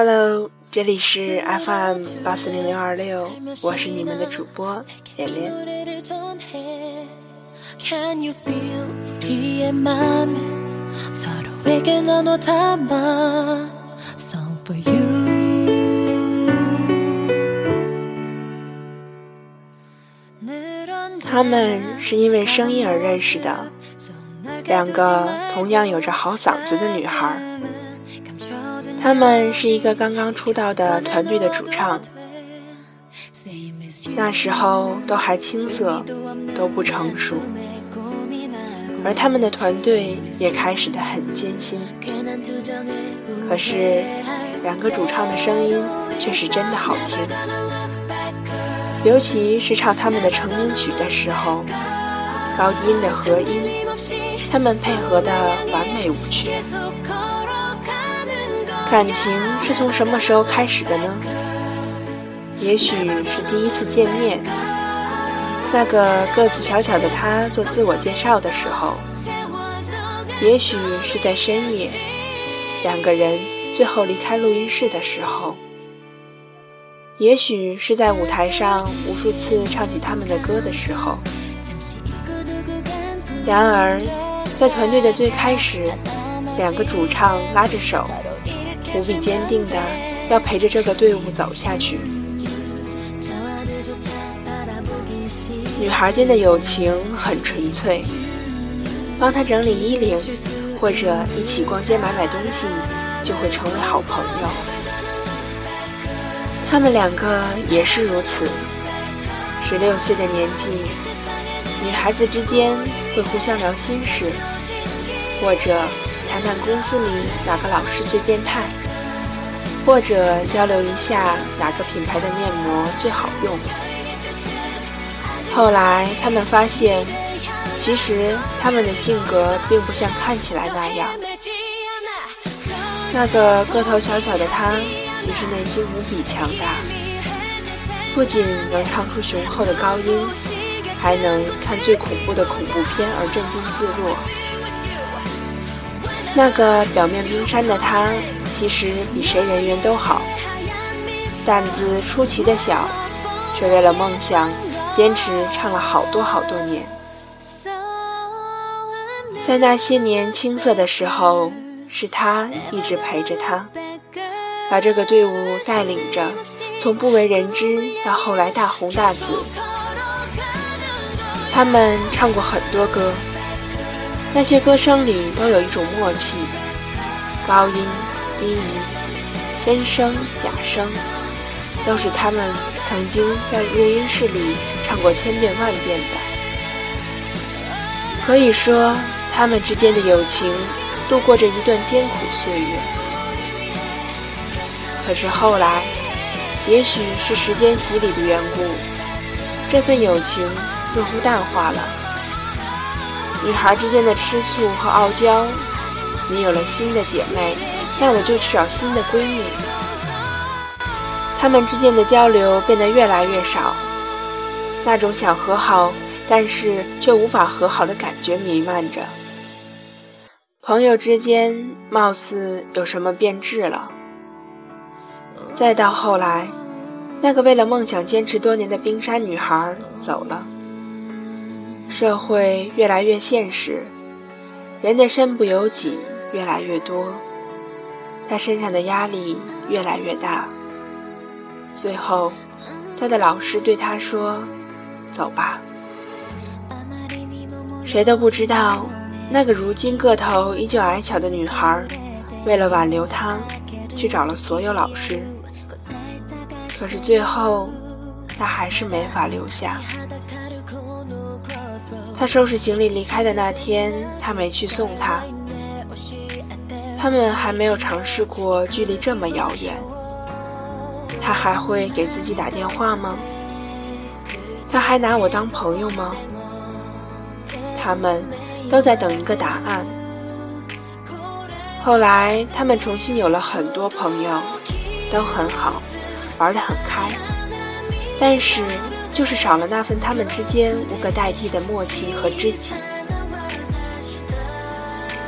Hello，这里是 FM 八四零零二六，我是你们的主播连连。他们是因为声音而认识的，两个同样有着好嗓子的女孩。他们是一个刚刚出道的团队的主唱，那时候都还青涩，都不成熟，而他们的团队也开始的很艰辛。可是，两个主唱的声音却是真的好听。尤其是唱他们的成名曲的时候，高低音的合音，他们配合的完美无缺。感情是从什么时候开始的呢？也许是第一次见面，那个个子小小的他做自我介绍的时候；也许是在深夜，两个人最后离开录音室的时候。也许是在舞台上无数次唱起他们的歌的时候。然而，在团队的最开始，两个主唱拉着手，无比坚定的要陪着这个队伍走下去。女孩间的友情很纯粹，帮她整理衣领，或者一起逛街买买东西，就会成为好朋友。他们两个也是如此。十六岁的年纪，女孩子之间会互相聊心事，或者谈谈公司里哪个老师最变态，或者交流一下哪个品牌的面膜最好用。后来他们发现，其实他们的性格并不像看起来那样。那个个头小小的他。其实内心无比强大，不仅能唱出雄厚的高音，还能看最恐怖的恐怖片而镇定自若。那个表面冰山的他，其实比谁人缘都好，胆子出奇的小，却为了梦想坚持唱了好多好多年。在那些年青涩的时候，是他一直陪着他。把这个队伍带领着，从不为人知到后来大红大紫。他们唱过很多歌，那些歌声里都有一种默契，高音、低音、真声、假声，都是他们曾经在录音室里唱过千遍万遍的。可以说，他们之间的友情度过着一段艰苦岁月。可是后来，也许是时间洗礼的缘故，这份友情似乎淡化了。女孩之间的吃醋和傲娇，你有了新的姐妹，那我就去找新的闺蜜。她们之间的交流变得越来越少，那种想和好，但是却无法和好的感觉弥漫着。朋友之间貌似有什么变质了。再到后来，那个为了梦想坚持多年的冰山女孩走了。社会越来越现实，人的身不由己越来越多，他身上的压力越来越大。最后，他的老师对他说：“走吧。”谁都不知道，那个如今个头依旧矮小的女孩，为了挽留他，去找了所有老师。可是最后，他还是没法留下。他收拾行李离开的那天，他没去送他。他们还没有尝试过距离这么遥远。他还会给自己打电话吗？他还拿我当朋友吗？他们都在等一个答案。后来，他们重新有了很多朋友，都很好。玩得很开，但是就是少了那份他们之间无可代替的默契和知己。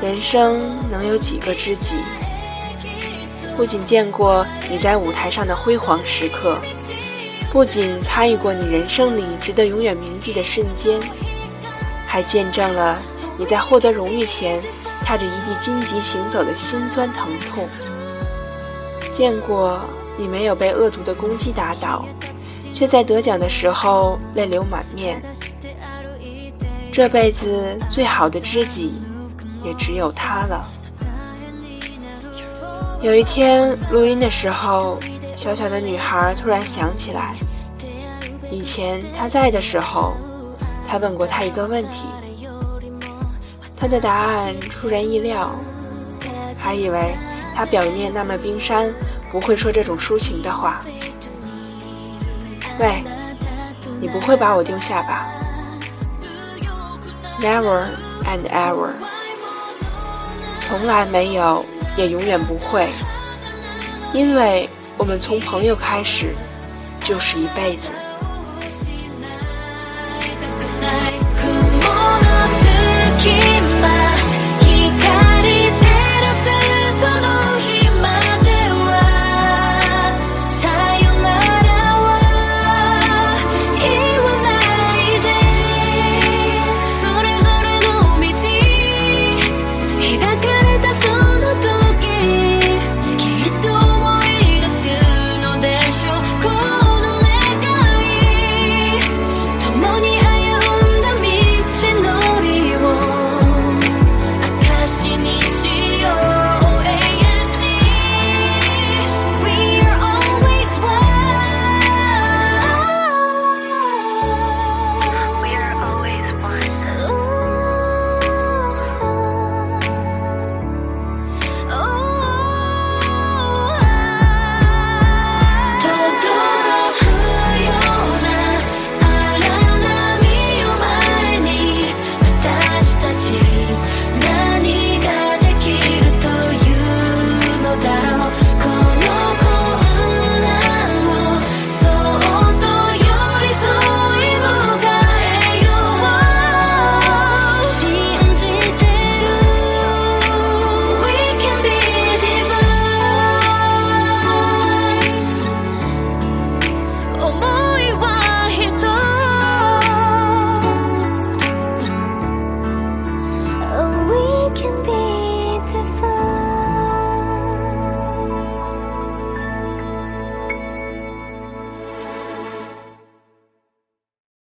人生能有几个知己？不仅见过你在舞台上的辉煌时刻，不仅参与过你人生里值得永远铭记的瞬间，还见证了你在获得荣誉前踏着一地荆棘行走的辛酸疼痛。见过你没有被恶毒的攻击打倒，却在得奖的时候泪流满面。这辈子最好的知己，也只有他了。有一天录音的时候，小小的女孩突然想起来，以前他在的时候，他问过他一个问题，他的答案出人意料，还以为他表面那么冰山，不会说这种抒情的话。喂，你不会把我丢下吧？Never and ever，从来没有。也永远不会，因为我们从朋友开始，就是一辈子。